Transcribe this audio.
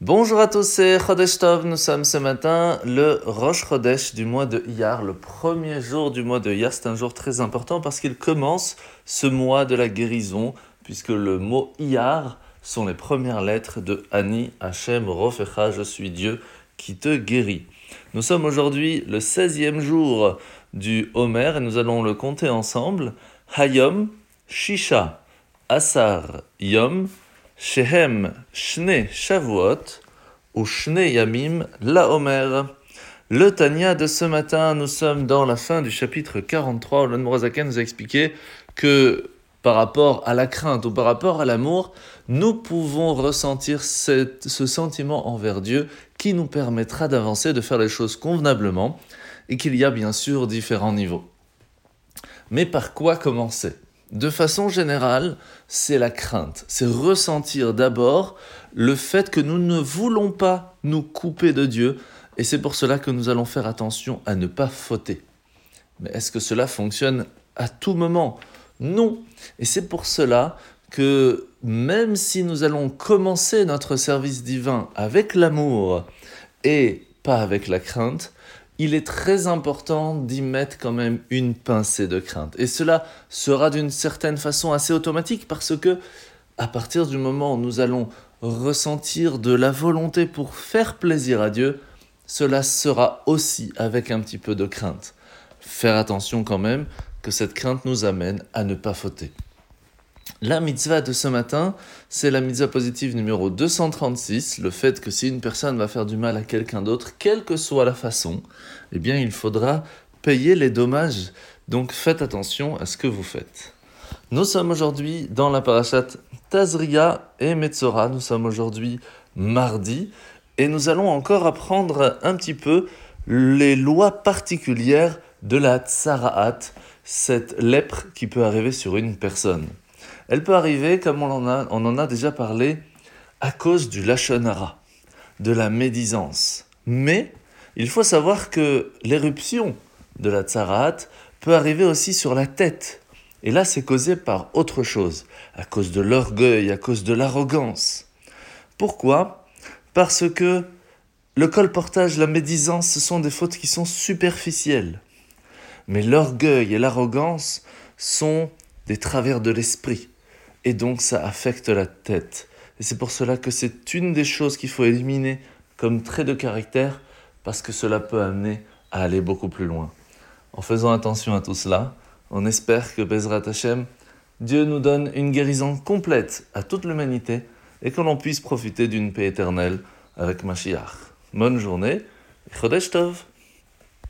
Bonjour à tous, c'est Chodesh Tov. Nous sommes ce matin le Rosh Chodesh du mois de Iyar, le premier jour du mois de Iyar. C'est un jour très important parce qu'il commence ce mois de la guérison, puisque le mot Iyar sont les premières lettres de Ani Hashem Rofecha, je suis Dieu qui te guérit. Nous sommes aujourd'hui le 16e jour du Homer et nous allons le compter ensemble. Hayom, Shisha, Asar, Yom, Shehem Shne Shavuot ou Shne Yamim La Omer. Le Tania de ce matin, nous sommes dans la fin du chapitre 43 où l'Anmorazaken nous a expliqué que par rapport à la crainte ou par rapport à l'amour, nous pouvons ressentir ce sentiment envers Dieu qui nous permettra d'avancer, de faire les choses convenablement et qu'il y a bien sûr différents niveaux. Mais par quoi commencer? De façon générale, c'est la crainte. C'est ressentir d'abord le fait que nous ne voulons pas nous couper de Dieu. Et c'est pour cela que nous allons faire attention à ne pas fauter. Mais est-ce que cela fonctionne à tout moment? Non. Et c'est pour cela que même si nous allons commencer notre service divin avec l'amour et pas avec la crainte, il est très important d'y mettre quand même une pincée de crainte. Et cela sera d'une certaine façon assez automatique parce que à partir du moment où nous allons ressentir de la volonté pour faire plaisir à Dieu, cela sera aussi avec un petit peu de crainte. Faire attention quand même que cette crainte nous amène à ne pas fauter. La mitzvah de ce matin, c'est la mitzvah positive numéro 236, le fait que si une personne va faire du mal à quelqu'un d'autre, quelle que soit la façon, eh bien il faudra payer les dommages. Donc faites attention à ce que vous faites. Nous sommes aujourd'hui dans la parashat Tazria et Metzora. Nous sommes aujourd'hui mardi et nous allons encore apprendre un petit peu les lois particulières de la tsaraat, cette lèpre qui peut arriver sur une personne. Elle peut arriver, comme on en a, déjà parlé, à cause du lachonara, de la médisance. Mais il faut savoir que l'éruption de la tsarat peut arriver aussi sur la tête. Et là, c'est causé par autre chose, à cause de l'orgueil, à cause de l'arrogance. Pourquoi? Parce que le colportage, la médisance, ce sont des fautes qui sont superficielles. Mais l'orgueil et l'arrogance sont des travers de l'esprit et donc ça affecte la tête. Et c'est pour cela que c'est une des choses qu'il faut éliminer comme trait de caractère, parce que cela peut amener à aller beaucoup plus loin. En faisant attention à tout cela, on espère que Bezrat Hashem, Dieu nous donne une guérison complète à toute l'humanité et que l'on puisse profiter d'une paix éternelle avec Mashiach. Bonne journée, Tov